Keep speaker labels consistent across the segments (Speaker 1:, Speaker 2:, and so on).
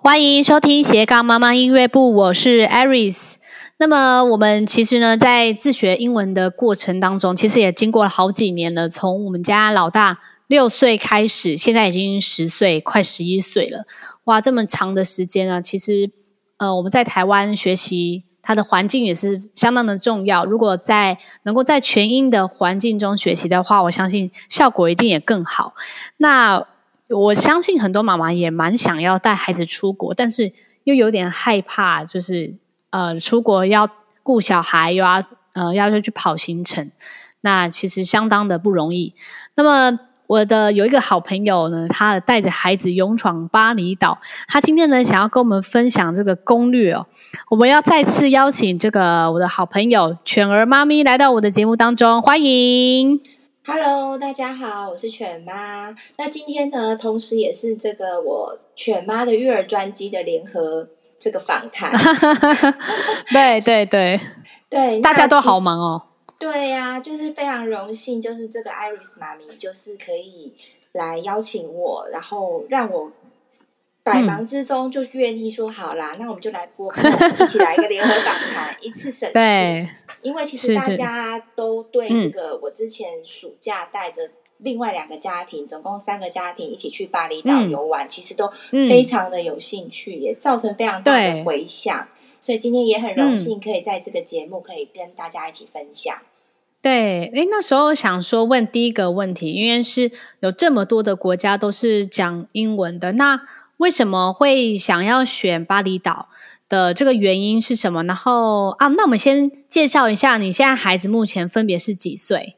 Speaker 1: 欢迎收听斜杠妈妈音乐部，我是 Aris。那么我们其实呢，在自学英文的过程当中，其实也经过了好几年了。从我们家老大六岁开始，现在已经十岁，快十一岁了。哇，这么长的时间啊！其实，呃，我们在台湾学习。它的环境也是相当的重要。如果在能够在全英的环境中学习的话，我相信效果一定也更好。那我相信很多妈妈也蛮想要带孩子出国，但是又有点害怕，就是呃出国要顾小孩，又要呃要求去跑行程，那其实相当的不容易。那么。我的有一个好朋友呢，他带着孩子勇闯巴厘岛。他今天呢，想要跟我们分享这个攻略哦。我们要再次邀请这个我的好朋友犬儿妈咪来到我的节目当中，欢迎。
Speaker 2: Hello，大家好，我是犬妈。那今天呢，同时也是这个我犬妈的育儿专辑的联合这个访谈。
Speaker 1: 对对对
Speaker 2: 对，
Speaker 1: 大家都好忙哦。
Speaker 2: 对呀、啊，就是非常荣幸，就是这个 Iris 妈咪，就是可以来邀请我，然后让我百忙之中就愿意说好啦，嗯、那我们就来播，一起来一个联合访谈，一次省事。因为其实大家都对这个，我之前暑假带着另外两个家庭，嗯、总共三个家庭一起去巴厘岛游玩，嗯、其实都非常的有兴趣，嗯、也造成非常大的回响。所以今天也很荣幸可以在这个节目可以跟大家一起分享。嗯、
Speaker 1: 对，诶，那时候想说问第一个问题，因为是有这么多的国家都是讲英文的，那为什么会想要选巴厘岛的这个原因是什么？然后啊，那我们先介绍一下，你现在孩子目前分别是几岁？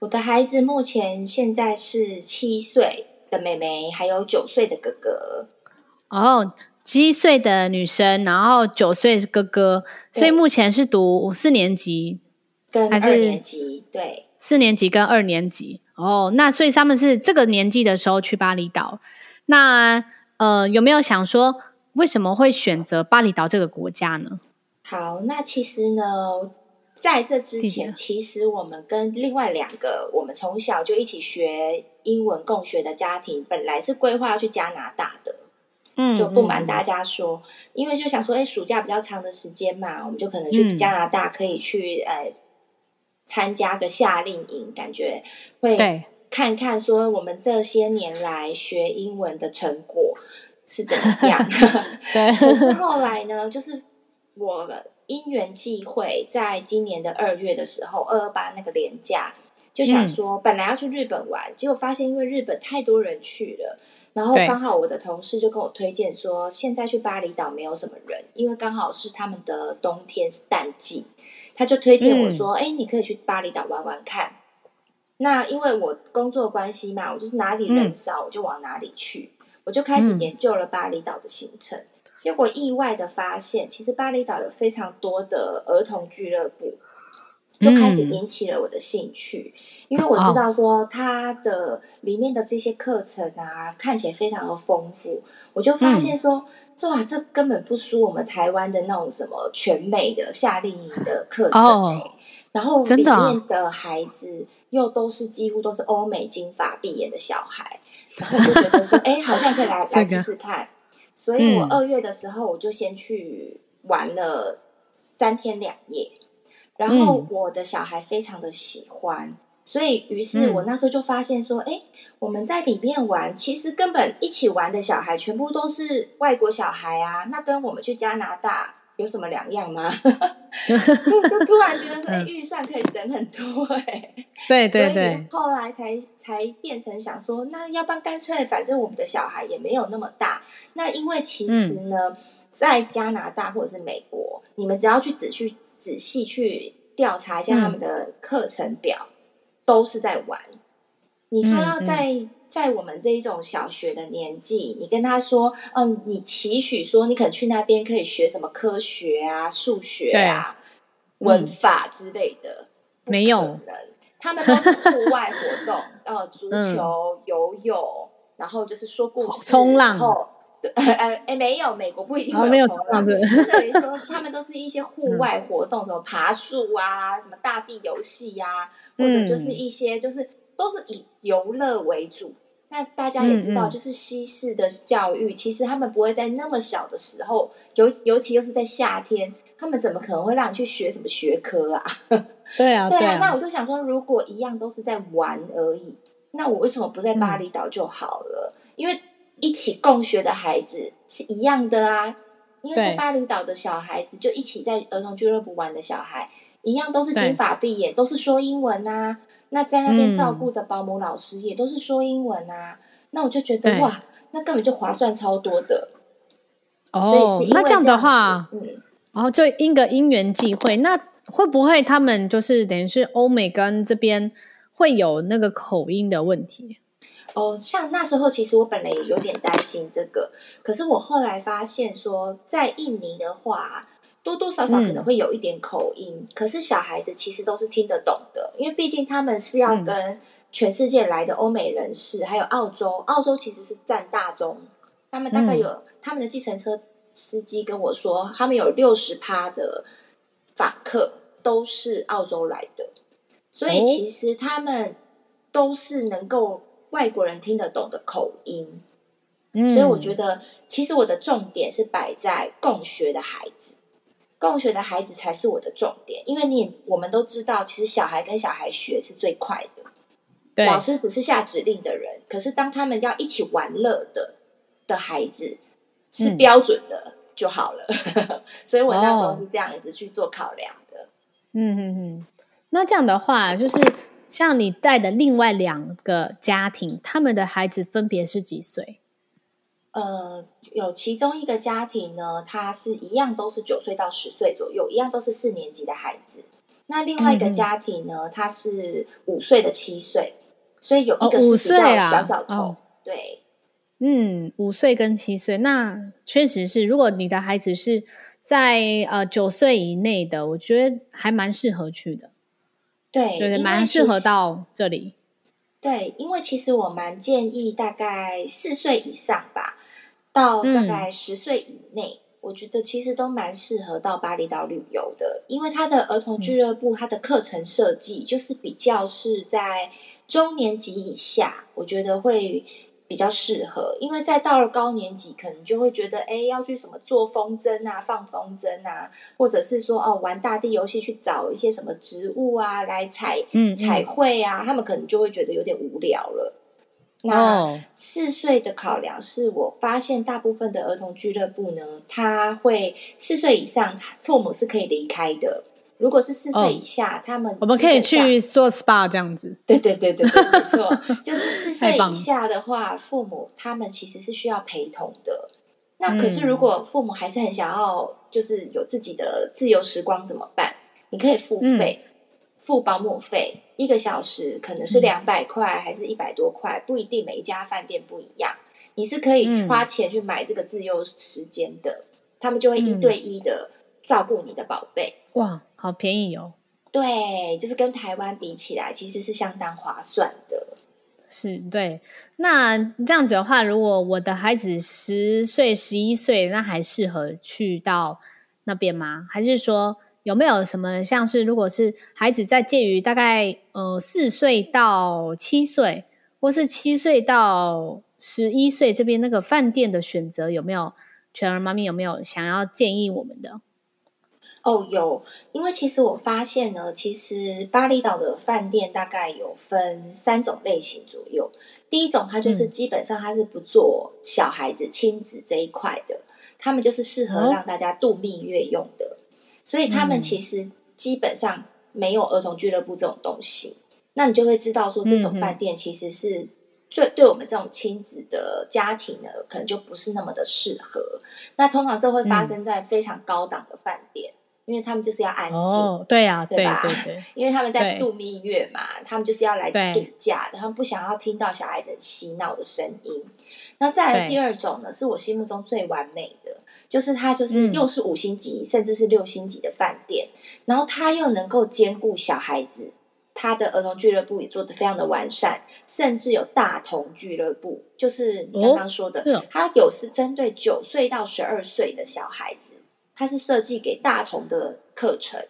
Speaker 2: 我的孩子目前现在是七岁的妹妹，还有九岁的哥哥。
Speaker 1: 哦。七岁的女生，然后九岁是哥哥，所以目前是读四年级，
Speaker 2: 跟二年级，对，
Speaker 1: 四年级跟二年级。哦，那所以他们是这个年纪的时候去巴厘岛。那呃，有没有想说为什么会选择巴厘岛这个国家呢？
Speaker 2: 好，那其实呢，在这之前，其实我们跟另外两个我们从小就一起学英文共学的家庭，本来是规划要去加拿大的。嗯，就不瞒大家说，嗯、因为就想说，哎，暑假比较长的时间嘛，我们就可能去加拿大，可以去呃参加个夏令营，感觉会看看说我们这些年来学英文的成果是怎么样。对，可是后来呢，就是我因缘际会，在今年的二月的时候，二二八那个连假，就想说、嗯、本来要去日本玩，结果发现因为日本太多人去了。然后刚好我的同事就跟我推荐说，现在去巴厘岛没有什么人，因为刚好是他们的冬天是淡季，他就推荐我说，哎、嗯，你可以去巴厘岛玩玩看。那因为我工作关系嘛，我就是哪里人少我就往哪里去，嗯、我就开始研究了巴厘岛的行程。嗯、结果意外的发现，其实巴厘岛有非常多的儿童俱乐部。就开始引起了我的兴趣，嗯、因为我知道说它的里面的这些课程啊，看起来非常的丰富。我就发现说，嗯、哇，这根本不输我们台湾的那种什么全美的夏令营的课程、欸哦、然后里面的孩子又都是几乎都是欧美金发碧眼的小孩，然后我就觉得说，哎、欸，好像可以来来试试看。所以我二月的时候，我就先去玩了三天两夜。然后我的小孩非常的喜欢，嗯、所以于是我那时候就发现说，哎、嗯，我们在里面玩，其实根本一起玩的小孩全部都是外国小孩啊，那跟我们去加拿大有什么两样吗？就就突然觉得说，哎，预算可以省很多哎、欸。
Speaker 1: 对对对。
Speaker 2: 后来才才变成想说，那要不然干脆，反正我们的小孩也没有那么大，那因为其实呢。嗯在加拿大或者是美国，你们只要去仔细仔细去调查一下他们的课程表，嗯、都是在玩。你说要在、在我们这一种小学的年纪，你跟他说，嗯，你期许说你可能去那边可以学什么科学啊、数学啊、对文法之类的，嗯、没有。他们都是户外活动，呃，足球、嗯、游泳，然后就是说故事、
Speaker 1: 冲浪，
Speaker 2: 然后。呃，哎，没有，美国不一定会有冲浪。就等于说，他们都是一些户外活动，什么爬树啊，什么大地游戏呀，或者就是一些就是都是以游乐为主。那大家也知道，就是西式的教育，嗯嗯，其实他们不会在那么小的时候，尤尤其又是在夏天，他们怎么可能会让你去学什么学科啊？
Speaker 1: 对啊，
Speaker 2: 对啊。那我就想说，如果一样都是在玩而已，那我为什么不在巴厘岛就好了？嗯、因为一起共学的孩子是一样的啊。因为在巴厘岛的小孩子，就一起在儿童俱乐部玩的小孩，一样都是金发碧眼，都是说英文啊。那在那边照顾的保姆老师也都是说英文啊，嗯、那我就觉得哇，那根本就划算超多的。
Speaker 1: 哦，那这样的话，嗯，然后就因个因缘际会，那会不会他们就是等于是欧美跟这边会有那个口音的问题？
Speaker 2: 哦，像那时候其实我本来也有点担心这个，可是我后来发现说，在印尼的话。多多少少可能会有一点口音，嗯，可是小孩子其实都是听得懂的，因为毕竟他们是要跟全世界来的欧美人士，嗯，还有澳洲，澳洲其实是占大宗，他们大概有，嗯，他们的计程车司机跟我说，他们有六十趴的访客都是澳洲来的，所以其实他们都是能够外国人听得懂的口音，嗯，所以我觉得其实我的重点是摆在共学的孩子。共学的孩子才是我的重点，因为你我们都知道，其实小孩跟小孩学是最快的。对，老师只是下指令的人，可是当他们要一起玩乐的的孩子是标准的就好了。嗯、所以我那时候是这样子去做考量的。
Speaker 1: 嗯嗯嗯，那这样的话，就是像你带的另外两个家庭，他们的孩子分别是几岁？
Speaker 2: 呃。有其中一个家庭呢，他是一样都是九岁到十岁左右，一样都是四年级的孩子。那另外一个家庭呢，他是五岁的七岁，所以有一个是比较小小头。哦啊哦、对，
Speaker 1: 嗯，五岁跟七岁，那确实是。如果你的孩子是在呃九岁以内的，我觉得还蛮适合去的。
Speaker 2: 对，
Speaker 1: 对，蛮适合到这里。
Speaker 2: 对，因为其实我蛮建议大概四岁以上吧。到大概十岁以内，嗯，我觉得其实都蛮适合到巴厘岛旅游的，因为它的儿童俱乐部，它的课程设计就是比较是在中年级以下，我觉得会比较适合。因为在到了高年级，可能就会觉得，哎，要去什么做风筝啊、放风筝啊，或者是说哦，玩大地游戏去找一些什么植物啊来彩嗯彩绘啊，他们可能就会觉得有点无聊了。那四岁的考量是我发现大部分的儿童俱乐部呢，他会四岁以上父母是可以离开的。如果是四岁以下，哦、他们
Speaker 1: 我们可以去做 SPA 这样子。
Speaker 2: 对对对对对，没错，就是四岁以下的话，父母他们其实是需要陪同的。那可是如果父母还是很想要，就是有自己的自由时光怎么办？你可以付费。嗯付保姆费一个小时可能是两百块还是一百多块，不一定，每一家饭店不一样。你是可以花钱去买这个自由时间的，嗯、他们就会一对一的照顾你的宝贝。
Speaker 1: 哇，好便宜哦！
Speaker 2: 对，就是跟台湾比起来，其实是相当划算的。
Speaker 1: 是，对。那这样子的话，如果我的孩子十岁、十一岁，那还适合去到那边吗？还是说？有没有什么像是，如果是孩子在介于大概呃四岁到七岁，或是七岁到十一岁这边那个饭店的选择，有没有全儿妈咪有没有想要建议我们的？
Speaker 2: 哦，有，因为其实我发现呢，其实巴厘岛的饭店大概有分三种类型左右。第一种，它就是基本上它是不做小孩子亲子这一块的，他们就是适合让大家度蜜月用的。哦所以他们其实基本上没有儿童俱乐部这种东西，嗯、那你就会知道说，这种饭店其实是最对我们这种亲子的家庭呢，可能就不是那么的适合。那通常这会发生在非常高档的饭店，嗯，因为他们就是要安静，
Speaker 1: 哦，对呀，啊，
Speaker 2: 对吧？
Speaker 1: 对对对，
Speaker 2: 因为他们在度蜜月嘛，他们就是要来度假的，他们不想要听到小孩子嬉闹的声音。那再来第二种呢，是我心目中最完美的。就是它，就是又是五星级，嗯，甚至是六星级的饭店，然后它又能够兼顾小孩子，它的儿童俱乐部也做得非常的完善，甚至有大童俱乐部，就是你刚刚说的，哦，它有是针对九岁到十二岁的小孩子，它是设计给大童的课程，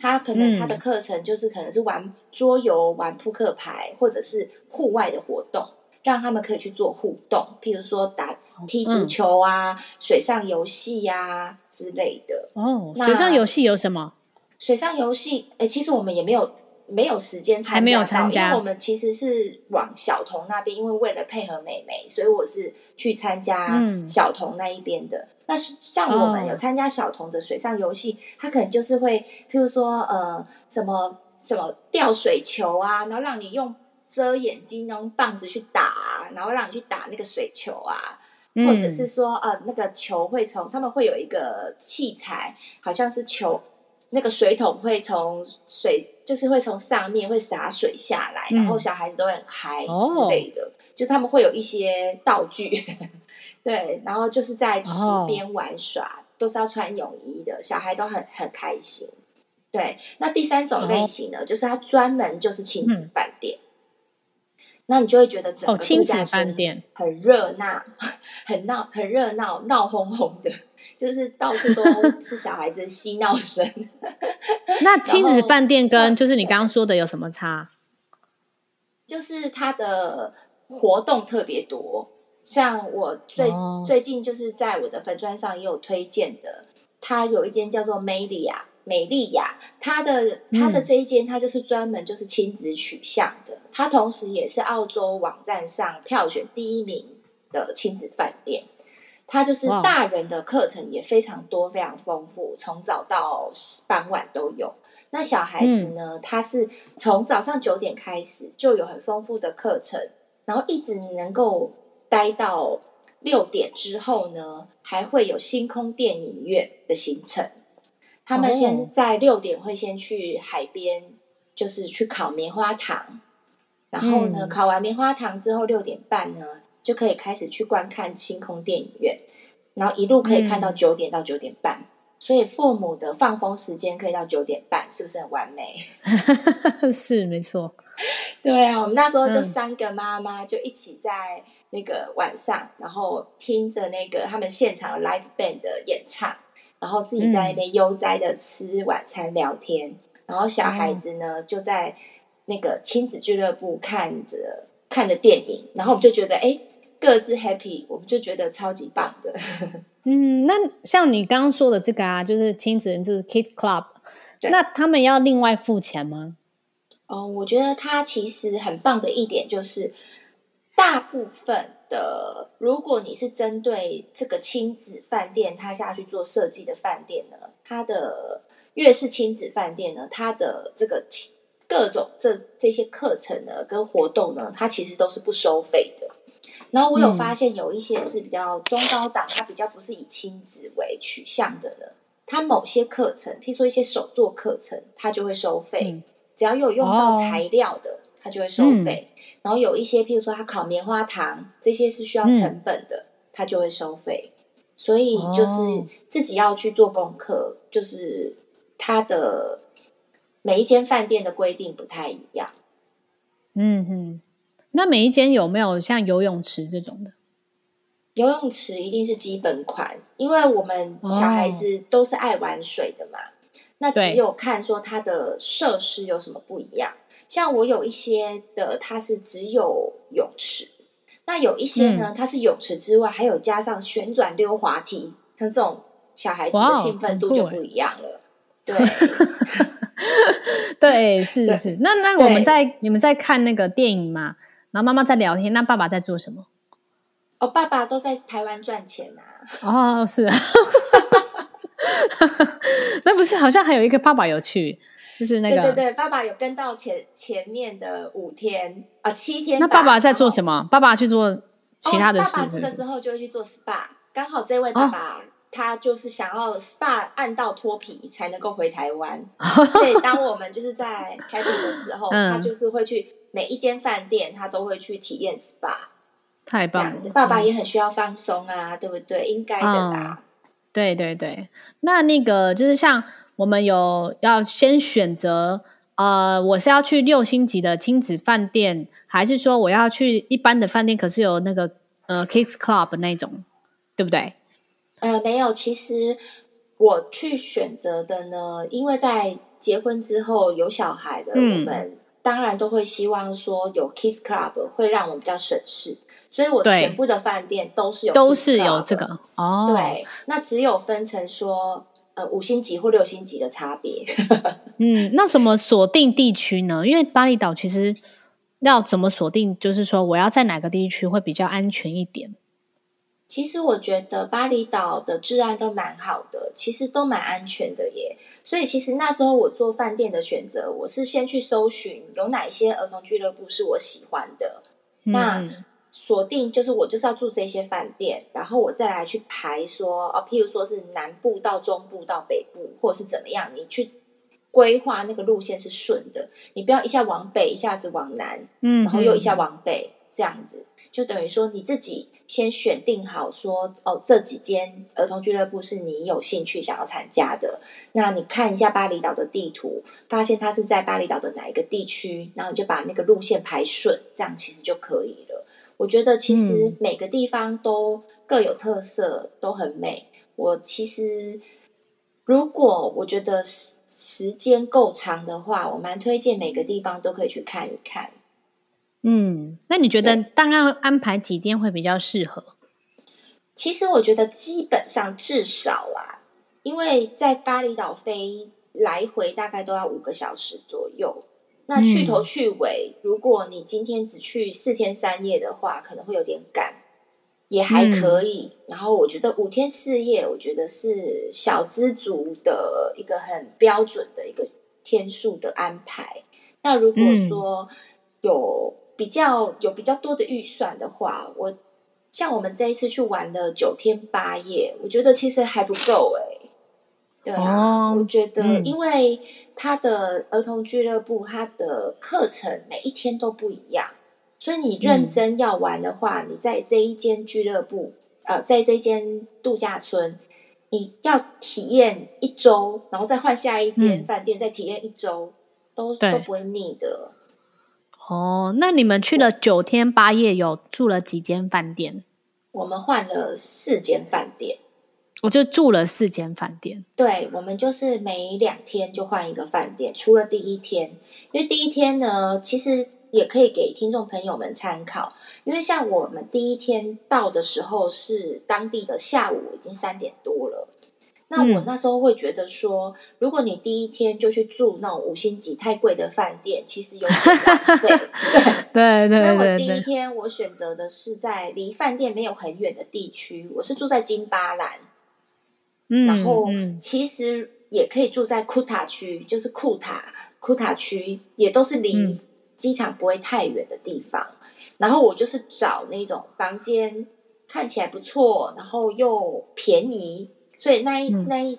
Speaker 2: 它可能它的课程就是可能是玩桌游、玩扑克牌，或者是户外的活动。让他们可以去做互动，譬如说打踢足球啊、嗯、水上游戏呀、啊、之类的。
Speaker 1: 哦，水上游戏有什么？
Speaker 2: 水上游戏，哎，其实我们也没有。没有时间参加到，因为我们其实是往小童那边，因为为了配合妹妹，所以我是去参加小童那一边的。嗯、那像我们有参加小童的水上游戏，他、哦、可能就是会，譬如说呃，什么什么吊水球啊，然后让你用遮眼睛用棒子去打，然后让你去打那个水球啊，嗯、或者是说呃，那个球会从他们会有一个器材，好像是球。那个水桶会从水，就是会从上面会洒水下来，嗯、然后小孩子都会很嗨之类的，哦、就他们会有一些道具，对，然后就是在池边玩耍，哦、都是要穿泳衣的，小孩都很很开心。对，那第三种类型呢，哦、就是它专门就是亲子饭店，嗯、那你就会觉得整个度假村很热闹，很闹，很热闹，闹哄哄的。就是到处都是小孩子嬉闹声。
Speaker 1: 那亲子饭店跟就是你刚刚说的有什么差？
Speaker 2: 就是它的活动特别多，像我最、哦、最近就是在我的粉砖上也有推荐的，它有一间叫做美丽亚美丽雅，它的它的这一间它就是专门就是亲子取向的，它同时也是澳洲网站上票选第一名的亲子饭店。它就是大人的课程也非常多，非常丰富，从早到傍晚都有。那小孩子呢？他是从早上九点开始就有很丰富的课程，然后一直能够待到六点之后呢，还会有星空电影院的行程。他们先在六点会先去海边，就是去烤棉花糖，然后呢，烤完棉花糖之后六点半呢。就可以开始去观看星空电影院，然后一路可以看到九点到九点半，嗯、所以父母的放风时间可以到九点半，是不是很完美？
Speaker 1: 是没错。
Speaker 2: 对啊，我们那时候就三个妈妈就一起在那个晚上，嗯、然后听着那个他们现场 live band 的演唱，然后自己在那边悠哉的吃晚餐聊天，嗯、然后小孩子呢、嗯、就在那个亲子俱乐部看着看着电影，然后我们就觉得哎。诶各自 happy，我们就觉得超级棒的。
Speaker 1: 嗯，那像你刚刚说的这个啊，就是亲子就是 Kid Club，那他们要另外付钱吗？
Speaker 2: 哦，我觉得他其实很棒的一点就是，大部分的，如果你是针对这个亲子饭店，他下去做设计的饭店呢，它的越是亲子饭店呢，它的这个各种这这些课程呢跟活动呢，它其实都是不收费的。然后我有发现有一些是比较中高档，它比较不是以亲子为取向的呢。它某些课程，譬如说一些手作课程，它就会收费。只要有用到材料的，它就会收费。然后有一些譬如说它烤棉花糖，这些是需要成本的，它就会收费。所以就是自己要去做功课，就是它的每一间饭店的规定不太一样。
Speaker 1: 嗯哼。那每一间有没有像游泳池这种的？
Speaker 2: 游泳池一定是基本款，因为我们小孩子都是爱玩水的嘛。哦、那只有看说它的设施有什么不一样。对像我有一些的，它是只有泳池；那有一些呢，嗯、它是泳池之外还有加上旋转溜滑梯。像这种小孩子的兴奋度就不一样了。对，
Speaker 1: 对，是是。那那我们在你们在看那个电影嘛？然后妈妈在聊天，那爸爸在做什么？
Speaker 2: 哦，爸爸都在台湾赚钱啊！
Speaker 1: 哦，是啊，那不是好像还有一个爸爸有去，就是那个
Speaker 2: 对对对，爸爸有跟到前前面的五天啊七天。
Speaker 1: 那爸爸在做什么？爸爸去做其他的事是不是？
Speaker 2: 爸爸这个时候就会去做 SPA，刚好这位爸爸、哦、他就是想要 SPA 按到脱皮才能够回台湾，所以当我们就是在 happy 的时候，嗯、他就是会去。每一间饭店，他都会去体验 SPA，
Speaker 1: 太棒了！
Speaker 2: 爸爸也很需要放松啊，嗯、对不对？应该的啦、嗯。
Speaker 1: 对对对，那那个就是像我们有要先选择，呃，我是要去六星级的亲子饭店，还是说我要去一般的饭店？可是有那个呃 Kids Club 那种，对不对？
Speaker 2: 呃，没有，其实我去选择的呢，因为在结婚之后有小孩的，嗯、我们。当然都会希望说有 Kids Club 会让我们比较省事，所以我全部的饭店都是有
Speaker 1: 都是有这个哦。
Speaker 2: 对，那只有分成说呃五星级或六星级的差别。
Speaker 1: 嗯，那怎么锁定地区呢？因为巴厘岛其实要怎么锁定，就是说我要在哪个地区会比较安全一点？
Speaker 2: 其实我觉得巴厘岛的治安都蛮好的，其实都蛮安全的耶。所以其实那时候我做饭店的选择，我是先去搜寻有哪些儿童俱乐部是我喜欢的，嗯、那锁定就是我就是要住这些饭店，然后我再来去排说哦，譬如说是南部到中部到北部，或者是怎么样，你去规划那个路线是顺的，你不要一下往北，一下子往南，嗯，然后又一下往北这样子。就等于说你自己先选定好说哦，这几间儿童俱乐部是你有兴趣想要参加的。那你看一下巴厘岛的地图，发现它是在巴厘岛的哪一个地区，然后你就把那个路线排顺，这样其实就可以了。我觉得其实每个地方都各有特色，都很美。我其实如果我觉得时时间够长的话，我蛮推荐每个地方都可以去看一看。
Speaker 1: 嗯，那你觉得大概安排几天会比较适合？
Speaker 2: 其实我觉得基本上至少啦，因为在巴厘岛飞来回大概都要五个小时左右。那去头去尾，嗯、如果你今天只去四天三夜的话，可能会有点赶，也还可以。嗯、然后我觉得五天四夜，我觉得是小资族的一个很标准的一个天数的安排。那如果说有比较有比较多的预算的话，我像我们这一次去玩的九天八夜，我觉得其实还不够哎、欸。对啊，哦、我觉得因为他的儿童俱乐部，他的课程每一天都不一样，所以你认真要玩的话，嗯、你在这一间俱乐部，呃，在这间度假村，你要体验一周，然后再换下一间饭店，嗯、再体验一周，都都不会腻的。
Speaker 1: 哦，那你们去了九天八夜，有住了几间饭店？
Speaker 2: 我们换了四间饭店，
Speaker 1: 我就住了四间饭店。
Speaker 2: 对，我们就是每两天就换一个饭店，除了第一天，因为第一天呢，其实也可以给听众朋友们参考，因为像我们第一天到的时候是当地的下午已经三点多了。那我那时候会觉得说，如果你第一天就去住那种五星级太贵的饭店，其实有点浪费。
Speaker 1: 对对对，
Speaker 2: 所以我第一天我选择的是在离饭店没有很远的地区，我是住在金巴兰。嗯，然后其实也可以住在库塔区，就是库塔库塔区，也都是离机场不会太远的地方。然后我就是找那种房间看起来不错，然后又便宜。所以那一那一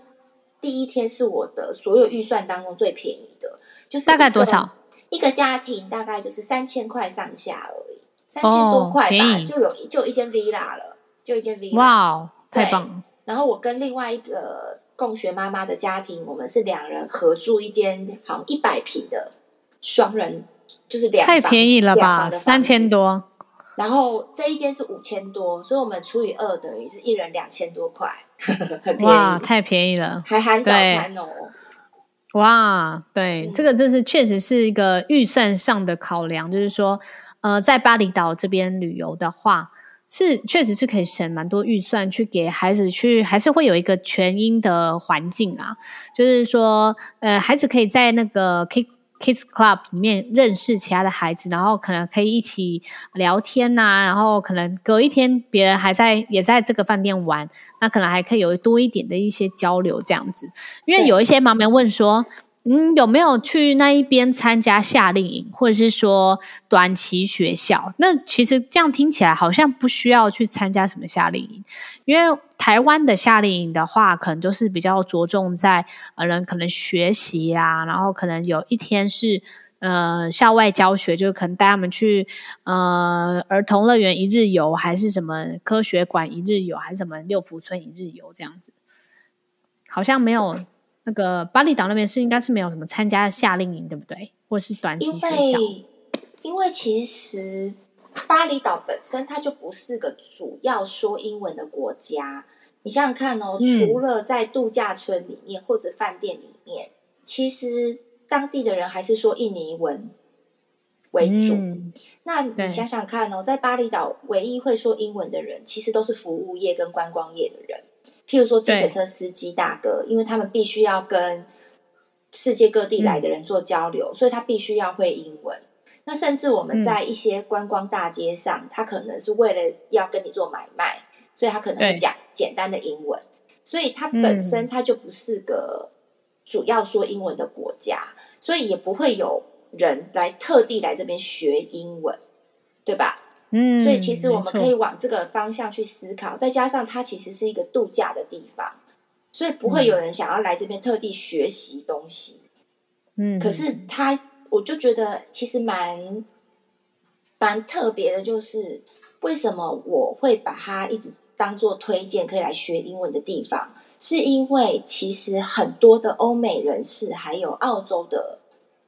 Speaker 2: 第一天是我的所有预算当中最便宜的，就是
Speaker 1: 大概多少？
Speaker 2: 一个家庭大概就是三千块上下而已，三千多块吧，哦、就有就有一间 villa 了，就一间 villa。
Speaker 1: 哇，太棒了！
Speaker 2: 然后我跟另外一个共学妈妈的家庭，我们是两人合住一间好像一百平的双人，就是两，
Speaker 1: 太便宜了吧，三千多。
Speaker 2: 然后这一间是五千多，所以我们除以二等于是一人两千多块，很便宜。
Speaker 1: 哇，太便宜了，
Speaker 2: 还含早餐哦。
Speaker 1: 哇，对，嗯、这个就是确实是一个预算上的考量，就是说，呃，在巴厘岛这边旅游的话，是确实是可以省蛮多预算去给孩子去，还是会有一个全英的环境啊，就是说，呃，孩子可以在那个可以。Kids Club 里面认识其他的孩子，然后可能可以一起聊天呐、啊，然后可能隔一天别人还在也在这个饭店玩，那可能还可以有多一点的一些交流这样子。因为有一些妈妈问说。嗯，有没有去那一边参加夏令营，或者是说短期学校？那其实这样听起来好像不需要去参加什么夏令营，因为台湾的夏令营的话，可能都是比较着重在呃人可能学习啊，然后可能有一天是呃校外教学，就可能带他们去呃儿童乐园一日游，还是什么科学馆一日游，还是什么六福村一日游这样子，好像没有。那个巴厘岛那边是应该是没有什么参加夏令营，对不对？或是短期学校？因为，
Speaker 2: 因为其实巴厘岛本身它就不是个主要说英文的国家。你想想看哦，嗯、除了在度假村里面或者饭店里面，其实当地的人还是说印尼文。为主。嗯、那你想想看哦，在巴厘岛唯一会说英文的人，其实都是服务业跟观光业的人。譬如说，计程车司机大哥，因为他们必须要跟世界各地来的人做交流，嗯、所以他必须要会英文。那甚至我们在一些观光大街上，嗯、他可能是为了要跟你做买卖，所以他可能会讲简单的英文。所以他本身他就不是个主要说英文的国家，嗯、所以也不会有人来特地来这边学英文，对吧？嗯，所以其实我们可以往这个方向去思考。再加上它其实是一个度假的地方，所以不会有人想要来这边特地学习东西。嗯，可是他。我就觉得其实蛮蛮特别的，就是为什么我会把它一直当做推荐可以来学英文的地方，是因为其实很多的欧美人士还有澳洲的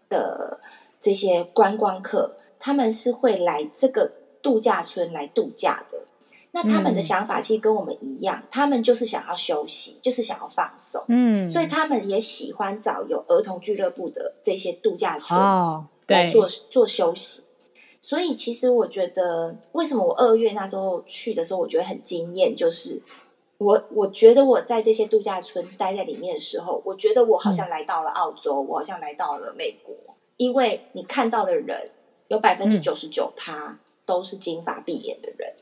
Speaker 2: 的这些观光客，他们是会来这个度假村来度假的。那他们的想法其实跟我们一样，嗯、他们就是想要休息，就是想要放松。嗯，所以他们也喜欢找有儿童俱乐部的这些度假村来做、哦、做休息。所以其实我觉得，为什么我二月那时候去的时候，我觉得很惊艳，就是我我觉得我在这些度假村待在里面的时候，我觉得我好像来到了澳洲，嗯、我好像来到了美国，因为你看到的人有百分之九十九趴都是金发碧眼的人。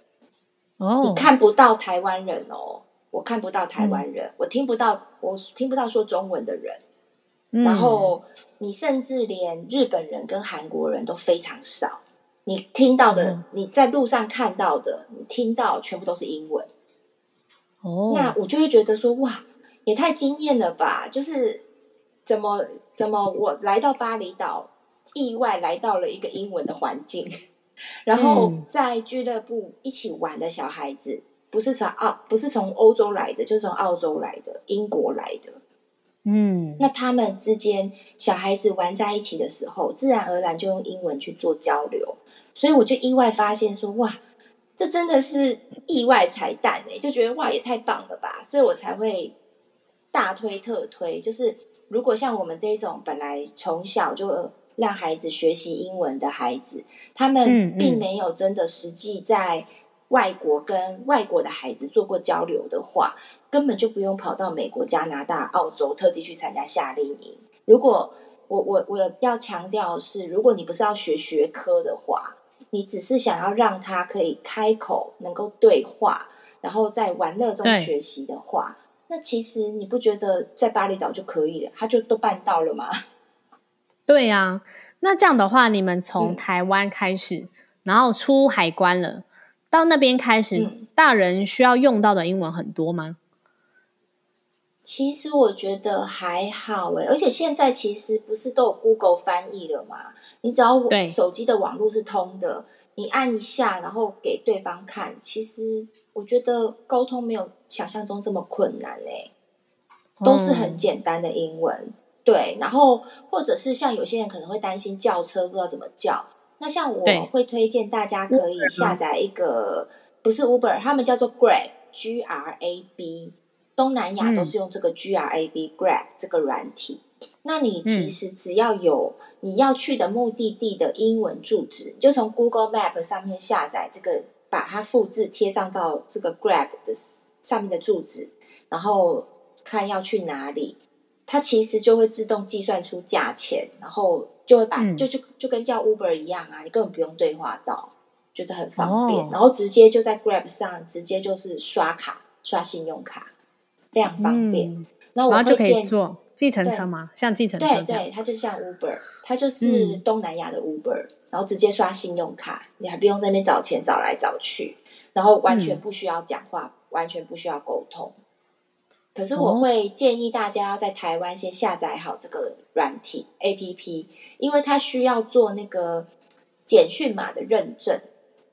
Speaker 2: Oh. 你看不到台湾人哦，我看不到台湾人，嗯、我听不到，我听不到说中文的人。嗯、然后你甚至连日本人跟韩国人都非常少。你听到的，嗯、你在路上看到的，你听到全部都是英文。哦，oh. 那我就会觉得说，哇，也太惊艳了吧！就是怎么怎么我来到巴厘岛，意外来到了一个英文的环境。然后在俱乐部一起玩的小孩子，不是从澳，不是从欧洲来的，就是从澳洲来的，英国来的。嗯，那他们之间小孩子玩在一起的时候，自然而然就用英文去做交流。所以我就意外发现说，哇，这真的是意外彩蛋哎，就觉得哇，也太棒了吧！所以我才会大推特推。就是如果像我们这种本来从小就。让孩子学习英文的孩子，他们并没有真的实际在外国跟外国的孩子做过交流的话，根本就不用跑到美国、加拿大、澳洲特地去参加夏令营。如果我我我要强调的是，如果你不是要学学科的话，你只是想要让他可以开口、能够对话，然后在玩乐中学习的话，那其实你不觉得在巴厘岛就可以了？他就都办到了吗？
Speaker 1: 对呀、啊，那这样的话，你们从台湾开始，嗯、然后出海关了，到那边开始，嗯、大人需要用到的英文很多吗？
Speaker 2: 其实我觉得还好诶，而且现在其实不是都有 Google 翻译了吗？你只要手机的网络是通的，你按一下，然后给对方看，其实我觉得沟通没有想象中这么困难诶，都是很简单的英文。嗯对，然后或者是像有些人可能会担心叫车不知道怎么叫，那像我会推荐大家可以下载一个，不是 Uber，他们叫做 Grab，G R A B，东南亚都是用这个 G R A B Grab 这个软体。那你其实只要有你要去的目的地的英文住址，就从 Google Map 上面下载这个，把它复制贴上到这个 Grab 的上面的住址，然后看要去哪里。它其实就会自动计算出价钱，然后就会把、嗯、就就就跟叫 Uber 一样啊，你根本不用对话到，觉得很方便，哦、然后直接就在 Grab 上直接就是刷卡刷信用卡，非常方便。那、嗯、我会
Speaker 1: 就可以坐计程车吗？对像计程车？
Speaker 2: 对对，它就是像 Uber，它就是东南亚的 Uber，、嗯、然后直接刷信用卡，你还不用在那边找钱找来找去，然后完全不需要讲话，嗯、完全不需要沟通。可是我会建议大家要在台湾先下载好这个软体 APP，因为它需要做那个简讯码的认证，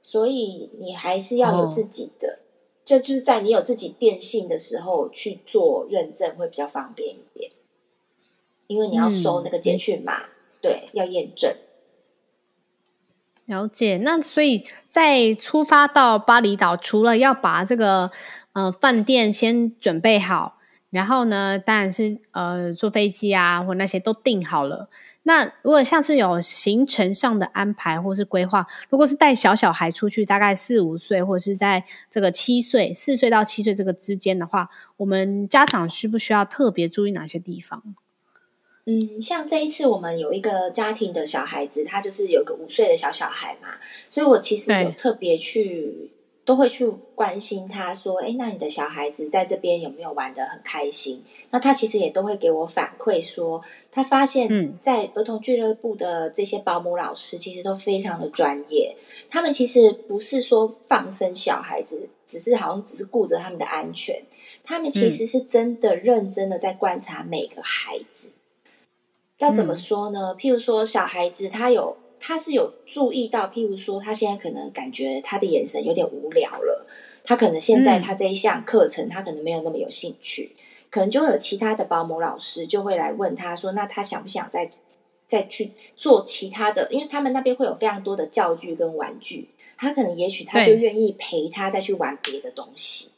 Speaker 2: 所以你还是要有自己的，就是在你有自己电信的时候去做认证会比较方便一点，因为你要收那个简讯码，嗯、对，要验证。
Speaker 1: 了解，那所以在出发到巴厘岛，除了要把这个。呃，饭店先准备好，然后呢，当然是呃，坐飞机啊，或那些都订好了。那如果下次有行程上的安排或是规划，如果是带小小孩出去，大概四五岁或者是在这个七岁，四岁到七岁这个之间的话，我们家长需不需要特别注意哪些地方？
Speaker 2: 嗯，像这一次我们有一个家庭的小孩子，他就是有个五岁的小小孩嘛，所以我其实有特别去。都会去关心他，说：“哎，那你的小孩子在这边有没有玩得很开心？”那他其实也都会给我反馈说，他发现，在儿童俱乐部的这些保姆老师其实都非常的专业。他们其实不是说放生小孩子，只是好像只是顾着他们的安全。他们其实是真的认真的在观察每个孩子。要怎么说呢？譬如说，小孩子他有。他是有注意到，譬如说，他现在可能感觉他的眼神有点无聊了，他可能现在他这一项课程他可能没有那么有兴趣，可能就会有其他的保姆老师就会来问他说，那他想不想再再去做其他的？因为他们那边会有非常多的教具跟玩具，他可能也许他就愿意陪他再去玩别的东西，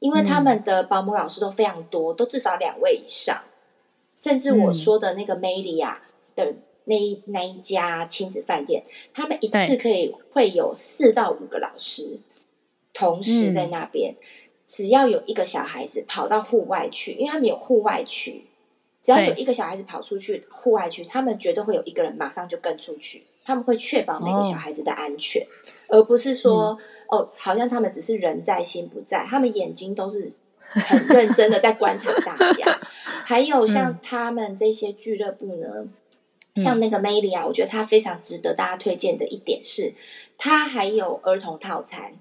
Speaker 2: 因为他们的保姆老师都非常多，都至少两位以上，甚至我说的那个梅利亚的。那一那一家亲子饭店，他们一次可以会有四到五个老师同时在那边。嗯、只要有一个小孩子跑到户外去，因为他们有户外区，只要有一个小孩子跑出去户外区，他们绝对会有一个人马上就跟出去。他们会确保每个小孩子的安全，哦、而不是说、嗯、哦，好像他们只是人在心不在，他们眼睛都是很认真的在观察大家。还有像他们这些俱乐部呢。像那个 Melia，我觉得它非常值得大家推荐的一点是，它还有儿童套餐，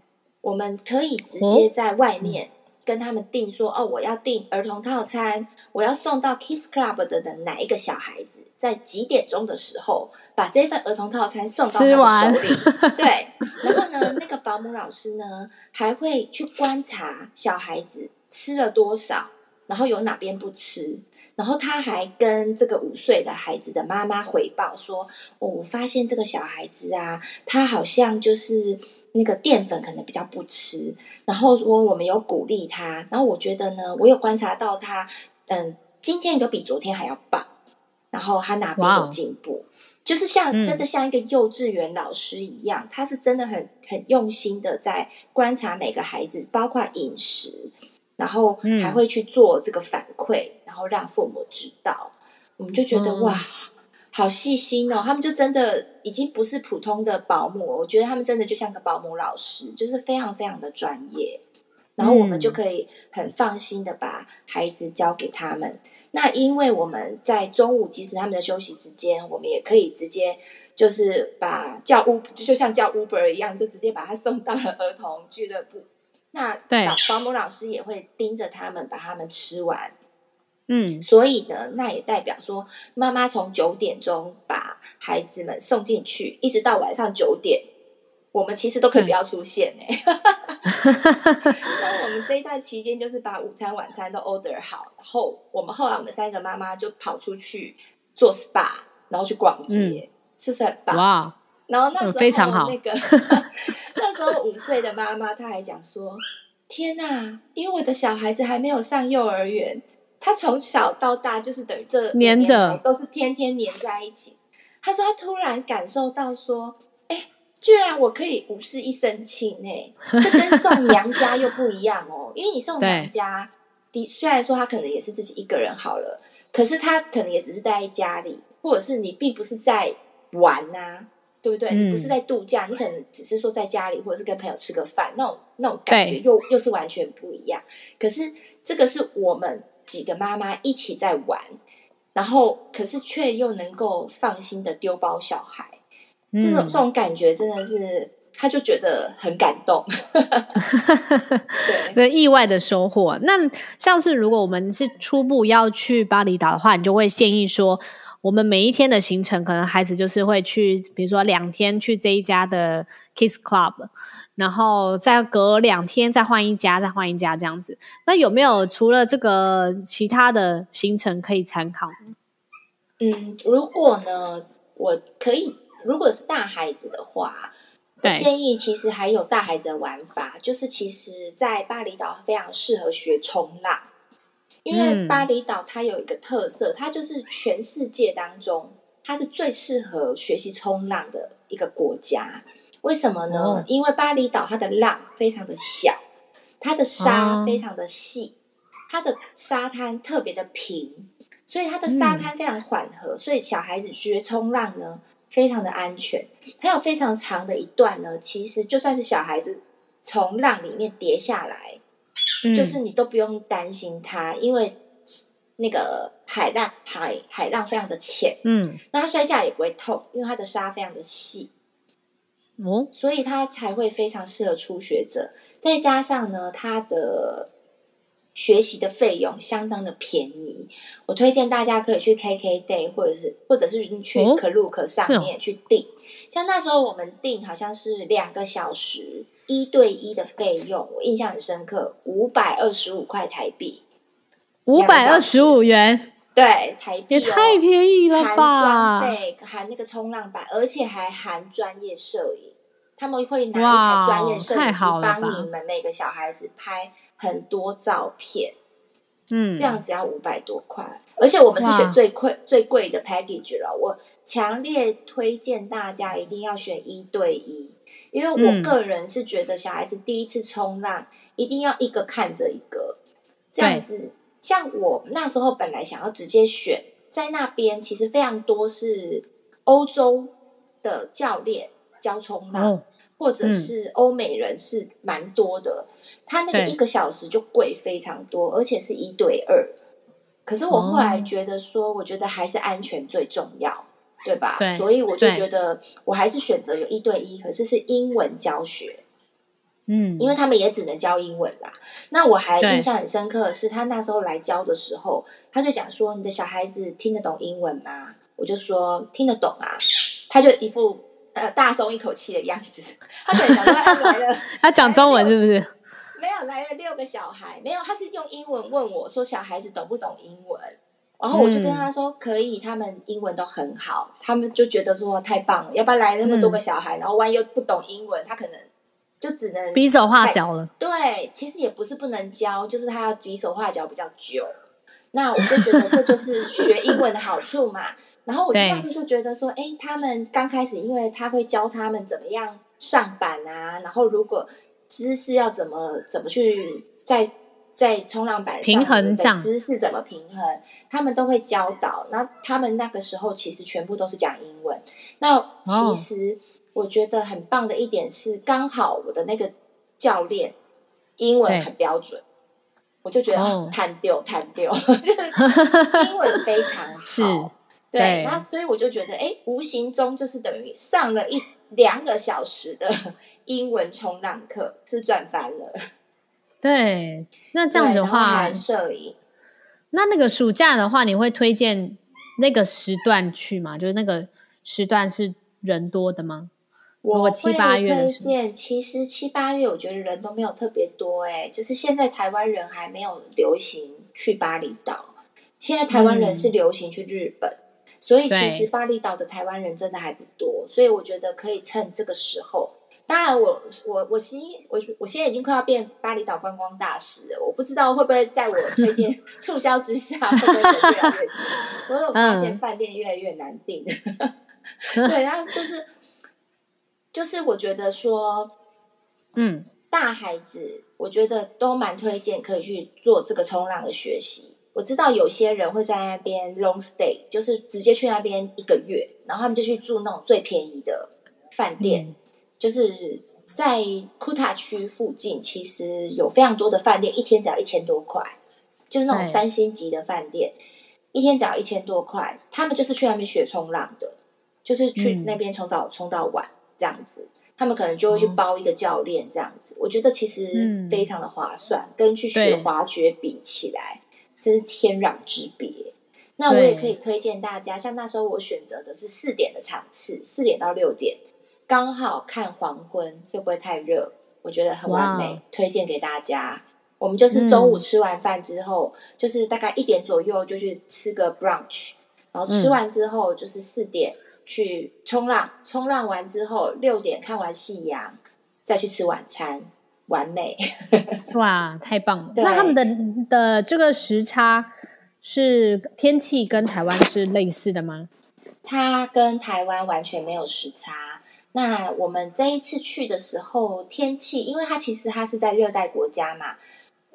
Speaker 2: 我们可以直接在外面跟他们订说，哦，我要订儿童套餐，我要送到 Kids Club 的的哪一个小孩子，在几点钟的时候把这份儿童套餐送到他的手里。对，然后呢，那个保姆老师呢还会去观察小孩子吃了多少，然后有哪边不吃。然后他还跟这个五岁的孩子的妈妈回报说：“哦，我发现这个小孩子啊，他好像就是那个淀粉可能比较不吃。然后说我们有鼓励他，然后我觉得呢，我有观察到他，嗯，今天有比昨天还要棒。然后他哪边有进步.就是像真的像一个幼稚园老师一样，嗯、他是真的很很用心的在观察每个孩子，包括饮食，然后还会去做这个反馈。嗯”然后让父母知道，我们就觉得、嗯、哇，好细心哦！他们就真的已经不是普通的保姆，我觉得他们真的就像个保姆老师，就是非常非常的专业。然后我们就可以很放心的把孩子交给他们。嗯、那因为我们在中午，即使他们的休息时间，我们也可以直接就是把叫 Uber，就像叫 Uber 一样，就直接把他送到了儿童俱乐部。那对保姆老师也会盯着他们，把他们吃完。嗯，所以呢，那也代表说，妈妈从九点钟把孩子们送进去，一直到晚上九点，我们其实都可以不要出现呢。那我们这一段期间，就是把午餐、晚餐都 order 好，然后我们后来我们三个妈妈就跑出去做 SPA，然后去逛街，嗯、是不是很棒？哇！然后那时候、嗯、非常好那个 那时候五岁的妈妈，她还讲说：“天哪，因为我的小孩子还没有上幼儿园。”他从小到大就是等于这黏着，都是天天黏在一起。他说他突然感受到说，哎，居然我可以无事一身轻呢，这跟送 娘家又不一样哦。因为你送娘家，的虽然说他可能也是自己一个人好了，可是他可能也只是待在家里，或者是你并不是在玩呐、啊，对不对？嗯、你不是在度假，你可能只是说在家里，或者是跟朋友吃个饭，那种那种感觉又又是完全不一样。可是这个是我们。几个妈妈一起在玩，然后可是却又能够放心的丢包小孩，嗯、这种这种感觉真的是，他就觉得很感动，
Speaker 1: 对，意外的收获。那像是如果我们是初步要去巴厘岛的话，你就会建议说，我们每一天的行程，可能孩子就是会去，比如说两天去这一家的 Kids Club。然后再隔两天再换一家，再换一家这样子。那有没有除了这个其他的行程可以参考？
Speaker 2: 嗯，如果呢，我可以，如果是大孩子的话，我建议其实还有大孩子的玩法，就是其实，在巴厘岛非常适合学冲浪，因为巴厘岛它有一个特色，它就是全世界当中它是最适合学习冲浪的一个国家。为什么呢？
Speaker 1: 哦、
Speaker 2: 因为巴厘岛它的浪非常的小，它的沙非常的细，哦、它的沙滩特别的平，所以它的沙滩非常缓和，嗯、所以小孩子学冲浪呢非常的安全。它有非常长的一段呢，其实就算是小孩子从浪里面跌下来，嗯、就是你都不用担心它，因为那个海浪海海浪非常的浅，嗯，那它摔下来也不会痛，因为它的沙非常的细。哦，所以它才会非常适合初学者，再加上呢，它的学习的费用相当的便宜。我推荐大家可以去 KKday 或者是或者是去 Klook 上面去订。哦哦、像那时候我们订好像是两个小时一对一的费用，我印象很深刻，五百二十五块台币，
Speaker 1: 五百二十五元。
Speaker 2: 对，台币、哦、
Speaker 1: 也太便宜了
Speaker 2: 吧！含装备，含那个冲浪板，而且还含专业摄影。他们会拿一台专业摄影机帮你们每个小孩子拍很多照片。嗯，这样只要五百多块，而且我们是选最贵最贵的 package 了。我强烈推荐大家一定要选一对一，因为我个人是觉得小孩子第一次冲浪一定要一个看着一个，这样子。像我那时候本来想要直接选在那边，其实非常多是欧洲的教练教冲浪，哦、或者是欧美人是蛮多的。嗯、他那个一个小时就贵非常多，而且是一对二。可是我后来觉得说，哦、我觉得还是安全最重要，对吧？对，所以我就觉得我还是选择有一对一，可是是英文教学。嗯，因为他们也只能教英文啦。那我还印象很深刻的是，他那时候来教的时候，他就讲说：“你的小孩子听得懂英文吗？”我就说：“听得懂啊。”他就一副呃大松一口气的样子。他可能想说他来了，
Speaker 1: 他讲中文是不是？
Speaker 2: 没有，来了六个小孩，没有，他是用英文问我说：“小孩子懂不懂英文？”然后我就跟他说：“可以，他们英文都很好。”他们就觉得说太棒了，要不然来那么多个小孩，然后万一又不懂英文，他可能。就只能
Speaker 1: 比手画脚了。
Speaker 2: 对，其实也不是不能教，就是他要比手画脚比较久。那我就觉得这就是学英文的好处嘛。然后我就当时就觉得说，哎，他们刚开始，因为他会教他们怎么样上板啊，然后如果姿势要怎么怎么去在在冲浪板上姿势怎么平衡，他们都会教导。那他们那个时候其实全部都是讲英文。那其实。哦我觉得很棒的一点是，刚好我的那个教练英文很标准，我就觉得弹丢弹丢，就是英文非常 好。对那所以我就觉得，哎，无形中就是等于上了一两个小时的 英文冲浪课，是赚翻了。
Speaker 1: 对，那这样子的话，
Speaker 2: 摄影，
Speaker 1: 那那个暑假的话，你会推荐那个时段去吗？就是那个时段是人多的吗？
Speaker 2: 我会推荐，其实七八月我觉得人都没有特别多哎，就是现在台湾人还没有流行去巴厘岛，现在台湾人是流行去日本，嗯、所以其实巴厘岛的台湾人真的还不多，所以我觉得可以趁这个时候。当然我，我我我现我我现在已经快要变巴厘岛观光大使了，我不知道会不会在我推荐 促销之下，会不会人越来越多？我有发现饭店越来越难订，嗯、对，然后就是。就是我觉得说，嗯，大孩子我觉得都蛮推荐可以去做这个冲浪的学习。我知道有些人会在那边 long stay，就是直接去那边一个月，然后他们就去住那种最便宜的饭店，嗯、就是在库塔区附近，其实有非常多的饭店，一天只要一千多块，就是那种三星级的饭店，嗯、一天只要一千多块。他们就是去那边学冲浪的，就是去那边从早冲到晚。这样子，他们可能就会去包一个教练，这样子，哦、我觉得其实非常的划算，嗯、跟去学滑雪比起来，真是天壤之别。那我也可以推荐大家，像那时候我选择的是四点的场次，四点到六点，刚好看黄昏，又不会太热，我觉得很完美，推荐给大家。我们就是中午吃完饭之后，嗯、就是大概一点左右就去吃个 brunch，然后吃完之后就是四点。去冲浪，冲浪完之后六点看完夕阳，再去吃晚餐，完美！
Speaker 1: 哇，太棒了！那他们的的这个时差是天气跟台湾是类似的吗？
Speaker 2: 它跟台湾完全没有时差。那我们这一次去的时候，天气，因为它其实它是在热带国家嘛，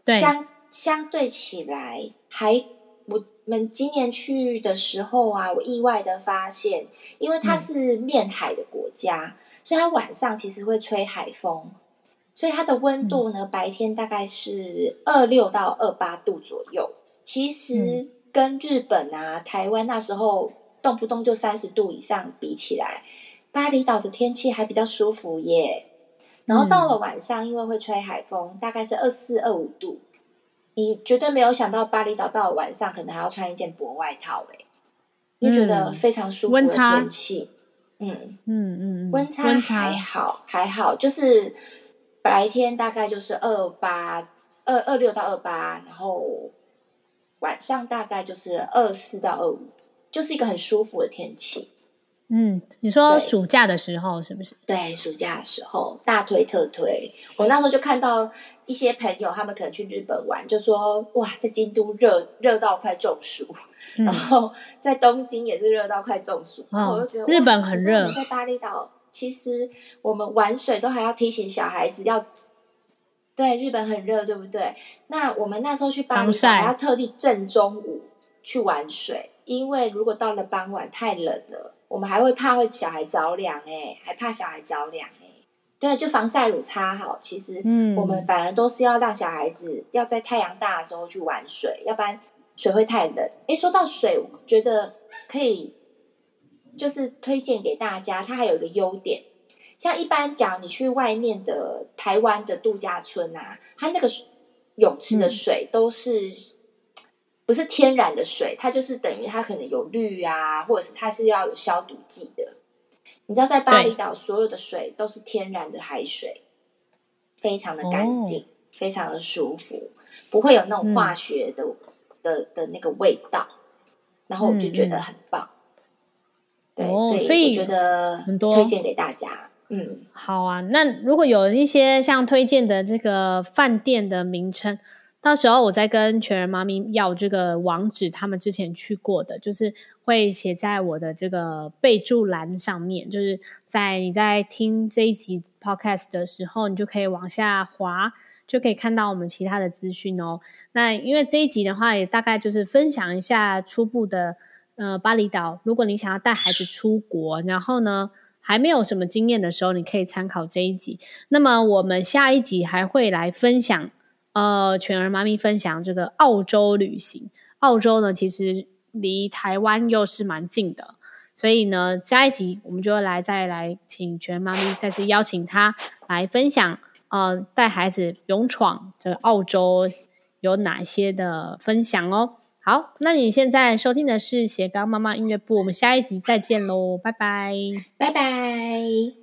Speaker 1: 对，
Speaker 2: 相相对起来，还我们今年去的时候啊，我意外的发现，因为它是面海的国家，嗯、所以它晚上其实会吹海风，所以它的温度呢，嗯、白天大概是二六到二八度左右。其实跟日本啊、台湾那时候动不动就三十度以上比起来。巴厘岛的天气还比较舒服耶，然后到了晚上，因为会吹海风，嗯、大概是二四二五度，你绝对没有想到巴厘岛到了晚上可能还要穿一件薄外套哎，就觉得非常舒服的天气，嗯嗯嗯，温差还好还好，就是白天大概就是二八二二六到二八，然后晚上大概就是二四到二五，就是一个很舒服的天气。
Speaker 1: 嗯，你说暑假的时候是不是？
Speaker 2: 对，暑假的时候大推特推。我那时候就看到一些朋友，他们可能去日本玩，就说哇，在京都热热到快中暑，嗯、然后在东京也是热到快中暑。哦、然后我就觉得
Speaker 1: 日本很热。
Speaker 2: 在巴厘岛，其实我们玩水都还要提醒小孩子要，对，日本很热，对不对？那我们那时候去巴厘岛还要特地正中午去玩水，因为如果到了傍晚太冷了。我们还会怕会小孩着凉哎，还怕小孩着凉哎。对，就防晒乳擦好。其实，嗯，我们反而都是要让小孩子要在太阳大的时候去玩水，要不然水会太冷。哎，说到水，我觉得可以就是推荐给大家，它还有一个优点，像一般讲你去外面的台湾的度假村啊，它那个泳池的水都是。嗯不是天然的水，它就是等于它可能有氯啊，或者是它是要有消毒剂的。你知道，在巴厘岛所有的水都是天然的海水，非常的干净，哦、非常的舒服，不会有那种化学的、嗯、的的那个味道。然后我就觉得很棒。嗯、对，哦、所以我觉得很多推荐给大家。嗯，
Speaker 1: 好啊。那如果有一些像推荐的这个饭店的名称。到时候我再跟全人妈咪要这个网址，他们之前去过的，就是会写在我的这个备注栏上面。就是在你在听这一集 podcast 的时候，你就可以往下滑，就可以看到我们其他的资讯哦。那因为这一集的话，也大概就是分享一下初步的呃巴厘岛。如果你想要带孩子出国，然后呢还没有什么经验的时候，你可以参考这一集。那么我们下一集还会来分享。呃，全儿妈咪分享这个澳洲旅行。澳洲呢，其实离台湾又是蛮近的，所以呢，下一集我们就来再来请全儿妈咪再次邀请她来分享，呃，带孩子勇闯这个澳洲有哪些的分享哦。好，那你现在收听的是斜杠妈妈音乐部，我们下一集再见喽，拜拜，
Speaker 2: 拜拜。